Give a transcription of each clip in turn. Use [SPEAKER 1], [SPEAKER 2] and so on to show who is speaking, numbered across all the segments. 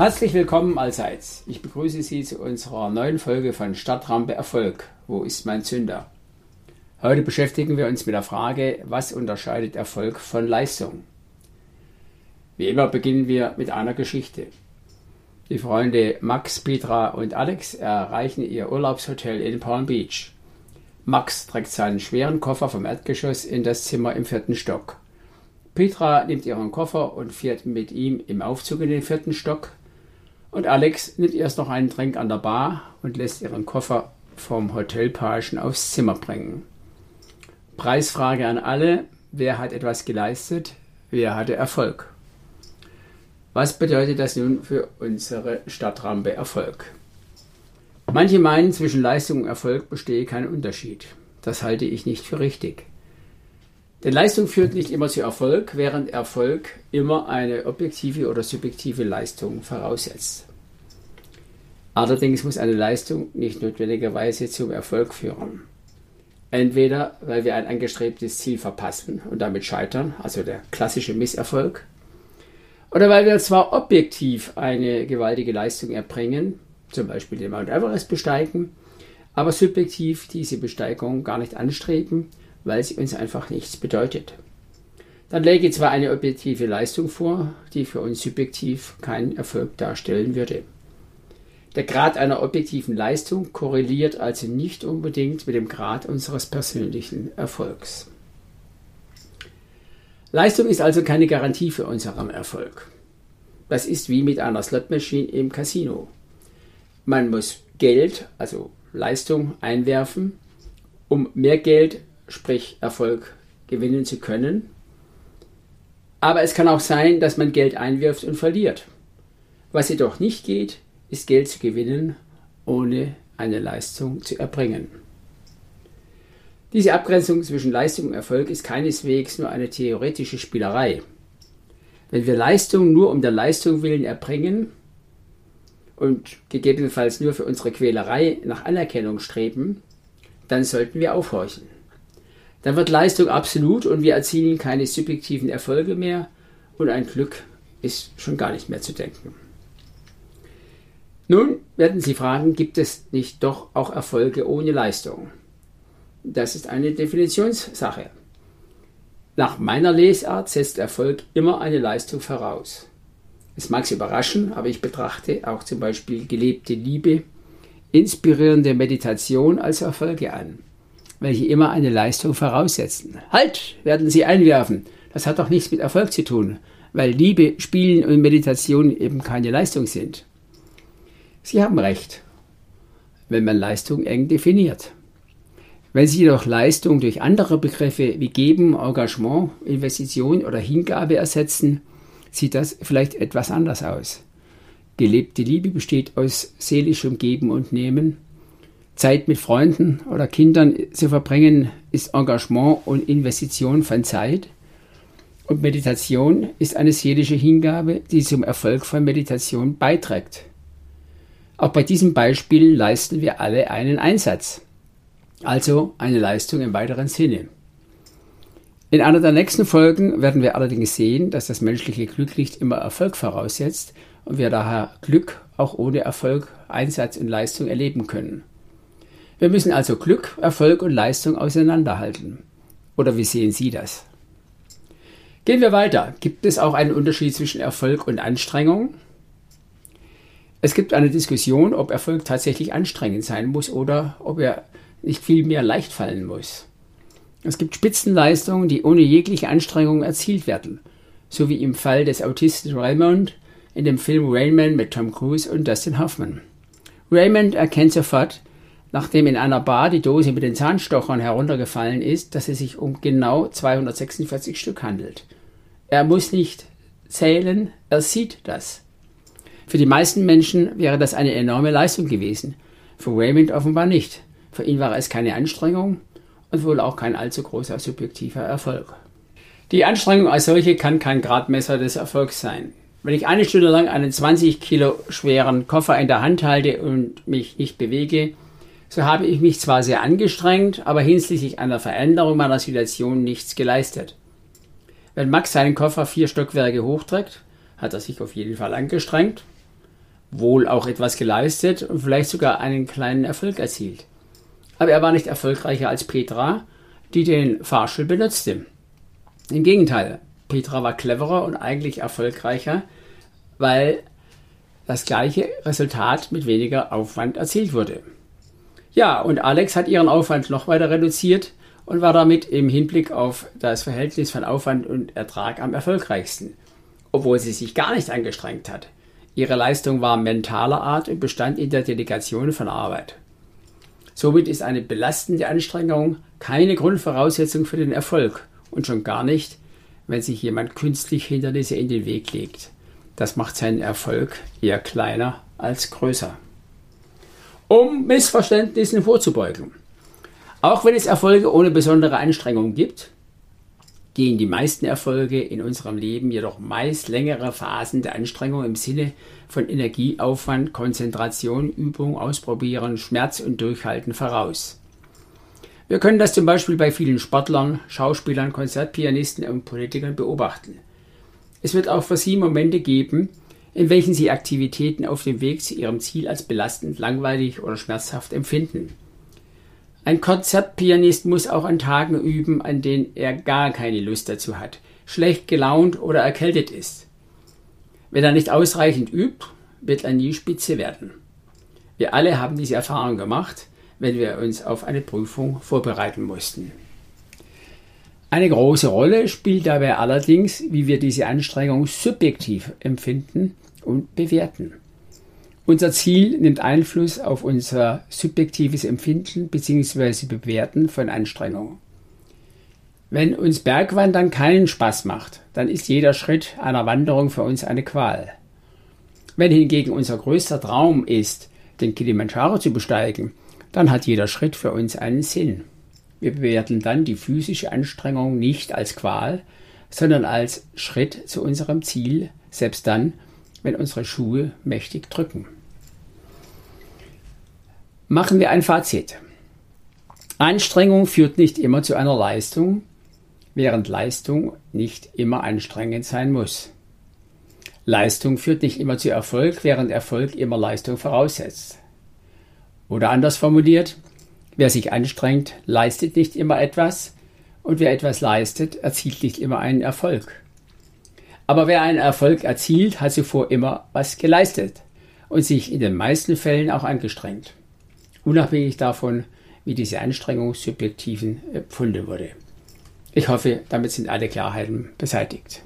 [SPEAKER 1] Herzlich willkommen allseits. Ich begrüße Sie zu unserer neuen Folge von Stadtrampe Erfolg. Wo ist mein Zünder? Heute beschäftigen wir uns mit der Frage, was unterscheidet Erfolg von Leistung? Wie immer beginnen wir mit einer Geschichte. Die Freunde Max, Petra und Alex erreichen ihr Urlaubshotel in Palm Beach. Max trägt seinen schweren Koffer vom Erdgeschoss in das Zimmer im vierten Stock. Petra nimmt ihren Koffer und fährt mit ihm im Aufzug in den vierten Stock. Und Alex nimmt erst noch einen Trink an der Bar und lässt ihren Koffer vom Hotelpagen aufs Zimmer bringen. Preisfrage an alle: Wer hat etwas geleistet? Wer hatte Erfolg? Was bedeutet das nun für unsere Stadtrampe Erfolg? Manche meinen, zwischen Leistung und Erfolg bestehe kein Unterschied. Das halte ich nicht für richtig. Denn Leistung führt nicht immer zu Erfolg, während Erfolg immer eine objektive oder subjektive Leistung voraussetzt. Allerdings muss eine Leistung nicht notwendigerweise zum Erfolg führen. Entweder weil wir ein angestrebtes Ziel verpassen und damit scheitern, also der klassische Misserfolg, oder weil wir zwar objektiv eine gewaltige Leistung erbringen, zum Beispiel den Mount Everest besteigen, aber subjektiv diese Besteigung gar nicht anstreben weil sie uns einfach nichts bedeutet. Dann läge zwar eine objektive Leistung vor, die für uns subjektiv keinen Erfolg darstellen würde. Der Grad einer objektiven Leistung korreliert also nicht unbedingt mit dem Grad unseres persönlichen Erfolgs. Leistung ist also keine Garantie für unseren Erfolg. Das ist wie mit einer Slotmaschine im Casino. Man muss Geld, also Leistung, einwerfen, um mehr Geld sprich Erfolg, gewinnen zu können. Aber es kann auch sein, dass man Geld einwirft und verliert. Was jedoch nicht geht, ist Geld zu gewinnen, ohne eine Leistung zu erbringen. Diese Abgrenzung zwischen Leistung und Erfolg ist keineswegs nur eine theoretische Spielerei. Wenn wir Leistung nur um der Leistung willen erbringen und gegebenenfalls nur für unsere Quälerei nach Anerkennung streben, dann sollten wir aufhorchen. Dann wird Leistung absolut und wir erzielen keine subjektiven Erfolge mehr und ein Glück ist schon gar nicht mehr zu denken. Nun werden Sie fragen, gibt es nicht doch auch Erfolge ohne Leistung? Das ist eine Definitionssache. Nach meiner Lesart setzt Erfolg immer eine Leistung voraus. Es mag Sie überraschen, aber ich betrachte auch zum Beispiel gelebte Liebe, inspirierende Meditation als Erfolge an welche immer eine Leistung voraussetzen. Halt, werden Sie einwerfen. Das hat doch nichts mit Erfolg zu tun, weil Liebe, Spielen und Meditation eben keine Leistung sind. Sie haben recht, wenn man Leistung eng definiert. Wenn Sie jedoch Leistung durch andere Begriffe wie Geben, Engagement, Investition oder Hingabe ersetzen, sieht das vielleicht etwas anders aus. Gelebte Liebe besteht aus seelischem Geben und Nehmen, Zeit mit Freunden oder Kindern zu verbringen, ist Engagement und Investition von Zeit. Und Meditation ist eine seelische Hingabe, die zum Erfolg von Meditation beiträgt. Auch bei diesem Beispiel leisten wir alle einen Einsatz, also eine Leistung im weiteren Sinne. In einer der nächsten Folgen werden wir allerdings sehen, dass das menschliche Glück nicht immer Erfolg voraussetzt und wir daher Glück auch ohne Erfolg, Einsatz und Leistung erleben können. Wir müssen also Glück, Erfolg und Leistung auseinanderhalten. Oder wie sehen Sie das? Gehen wir weiter. Gibt es auch einen Unterschied zwischen Erfolg und Anstrengung? Es gibt eine Diskussion, ob Erfolg tatsächlich anstrengend sein muss oder ob er nicht viel mehr leicht fallen muss. Es gibt Spitzenleistungen, die ohne jegliche Anstrengung erzielt werden, so wie im Fall des Autisten Raymond in dem Film Raymond mit Tom Cruise und Dustin Hoffman. Raymond erkennt sofort, nachdem in einer Bar die Dose mit den Zahnstochern heruntergefallen ist, dass es sich um genau 246 Stück handelt. Er muss nicht zählen, er sieht das. Für die meisten Menschen wäre das eine enorme Leistung gewesen. Für Raymond offenbar nicht. Für ihn war es keine Anstrengung und wohl auch kein allzu großer subjektiver Erfolg. Die Anstrengung als solche kann kein Gradmesser des Erfolgs sein. Wenn ich eine Stunde lang einen 20 Kilo schweren Koffer in der Hand halte und mich nicht bewege, so habe ich mich zwar sehr angestrengt, aber hinsichtlich einer Veränderung meiner Situation nichts geleistet. Wenn Max seinen Koffer vier Stockwerke hochträgt, hat er sich auf jeden Fall angestrengt, wohl auch etwas geleistet und vielleicht sogar einen kleinen Erfolg erzielt. Aber er war nicht erfolgreicher als Petra, die den Fahrstuhl benutzte. Im Gegenteil, Petra war cleverer und eigentlich erfolgreicher, weil das gleiche Resultat mit weniger Aufwand erzielt wurde. Ja, und Alex hat ihren Aufwand noch weiter reduziert und war damit im Hinblick auf das Verhältnis von Aufwand und Ertrag am erfolgreichsten, obwohl sie sich gar nicht angestrengt hat. Ihre Leistung war mentaler Art und bestand in der Delegation von Arbeit. Somit ist eine belastende Anstrengung keine Grundvoraussetzung für den Erfolg und schon gar nicht, wenn sich jemand künstlich Hindernisse in den Weg legt. Das macht seinen Erfolg eher kleiner als größer. Um Missverständnissen vorzubeugen. Auch wenn es Erfolge ohne besondere Anstrengung gibt, gehen die meisten Erfolge in unserem Leben jedoch meist längere Phasen der Anstrengung im Sinne von Energieaufwand, Konzentration, Übung, Ausprobieren, Schmerz und Durchhalten voraus. Wir können das zum Beispiel bei vielen Sportlern, Schauspielern, Konzertpianisten und Politikern beobachten. Es wird auch für sie Momente geben, in welchen sie Aktivitäten auf dem Weg zu ihrem Ziel als belastend, langweilig oder schmerzhaft empfinden. Ein Konzertpianist muss auch an Tagen üben, an denen er gar keine Lust dazu hat, schlecht gelaunt oder erkältet ist. Wenn er nicht ausreichend übt, wird er nie Spitze werden. Wir alle haben diese Erfahrung gemacht, wenn wir uns auf eine Prüfung vorbereiten mussten. Eine große Rolle spielt dabei allerdings, wie wir diese Anstrengung subjektiv empfinden und bewerten. Unser Ziel nimmt Einfluss auf unser subjektives Empfinden bzw. Bewerten von Anstrengungen. Wenn uns Bergwandern keinen Spaß macht, dann ist jeder Schritt einer Wanderung für uns eine Qual. Wenn hingegen unser größter Traum ist, den Kilimanjaro zu besteigen, dann hat jeder Schritt für uns einen Sinn. Wir bewerten dann die physische Anstrengung nicht als Qual, sondern als Schritt zu unserem Ziel, selbst dann, wenn unsere Schuhe mächtig drücken. Machen wir ein Fazit. Anstrengung führt nicht immer zu einer Leistung, während Leistung nicht immer anstrengend sein muss. Leistung führt nicht immer zu Erfolg, während Erfolg immer Leistung voraussetzt. Oder anders formuliert, wer sich anstrengt, leistet nicht immer etwas und wer etwas leistet, erzielt nicht immer einen Erfolg. Aber wer einen Erfolg erzielt, hat zuvor immer was geleistet und sich in den meisten Fällen auch angestrengt unabhängig davon, wie diese Anstrengung subjektiven empfunden wurde. Ich hoffe, damit sind alle Klarheiten beseitigt.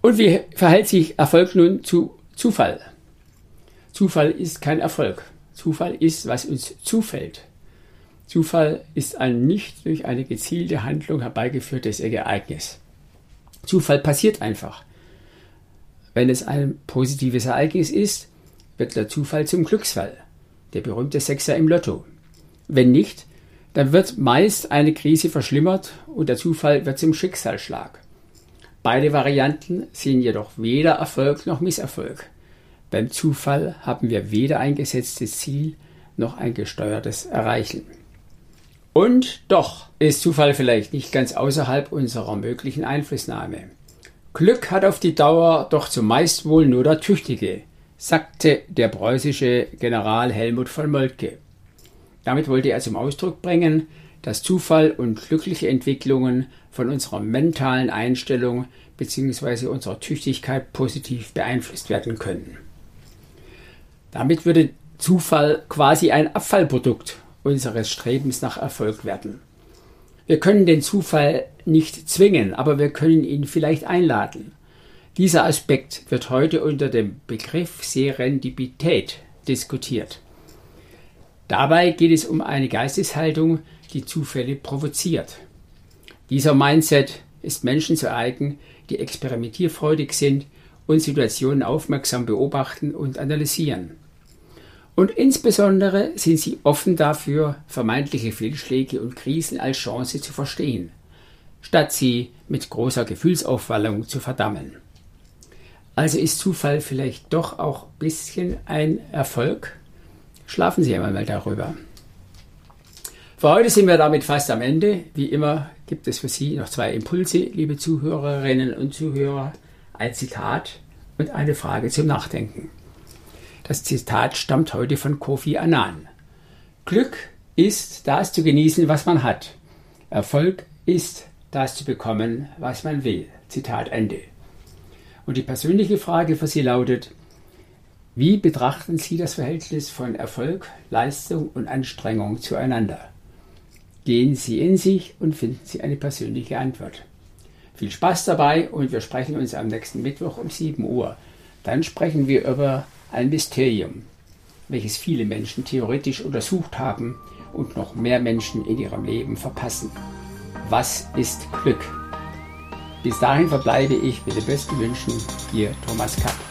[SPEAKER 1] Und wie verhält sich Erfolg nun zu Zufall? Zufall ist kein Erfolg. Zufall ist, was uns zufällt. Zufall ist ein nicht durch eine gezielte Handlung herbeigeführtes Ereignis. Zufall passiert einfach. Wenn es ein positives Ereignis ist, wird der Zufall zum Glücksfall der berühmte Sechser im Lotto. Wenn nicht, dann wird meist eine Krise verschlimmert und der Zufall wird zum Schicksalsschlag. Beide Varianten sind jedoch weder Erfolg noch Misserfolg. Beim Zufall haben wir weder ein gesetztes Ziel noch ein gesteuertes Erreichen. Und doch ist Zufall vielleicht nicht ganz außerhalb unserer möglichen Einflussnahme. Glück hat auf die Dauer doch zumeist wohl nur der Tüchtige, sagte der preußische General Helmut von Moltke. Damit wollte er zum Ausdruck bringen, dass Zufall und glückliche Entwicklungen von unserer mentalen Einstellung bzw. unserer Tüchtigkeit positiv beeinflusst werden können. Damit würde Zufall quasi ein Abfallprodukt unseres Strebens nach Erfolg werden. Wir können den Zufall nicht zwingen, aber wir können ihn vielleicht einladen. Dieser Aspekt wird heute unter dem Begriff Serendipität diskutiert. Dabei geht es um eine Geisteshaltung, die Zufälle provoziert. Dieser Mindset ist Menschen zu eigen, die experimentierfreudig sind und Situationen aufmerksam beobachten und analysieren. Und insbesondere sind sie offen dafür, vermeintliche Fehlschläge und Krisen als Chance zu verstehen, statt sie mit großer Gefühlsaufwallung zu verdammen. Also ist Zufall vielleicht doch auch ein bisschen ein Erfolg? Schlafen Sie einmal darüber. Für heute sind wir damit fast am Ende. Wie immer gibt es für Sie noch zwei Impulse, liebe Zuhörerinnen und Zuhörer. Ein Zitat und eine Frage zum Nachdenken. Das Zitat stammt heute von Kofi Annan. Glück ist, das zu genießen, was man hat. Erfolg ist, das zu bekommen, was man will. Zitat Ende. Und die persönliche Frage für Sie lautet, wie betrachten Sie das Verhältnis von Erfolg, Leistung und Anstrengung zueinander? Gehen Sie in sich und finden Sie eine persönliche Antwort. Viel Spaß dabei und wir sprechen uns am nächsten Mittwoch um 7 Uhr. Dann sprechen wir über ein Mysterium, welches viele Menschen theoretisch untersucht haben und noch mehr Menschen in ihrem Leben verpassen. Was ist Glück? Bis dahin verbleibe ich mit den besten Wünschen, Ihr Thomas Kapp.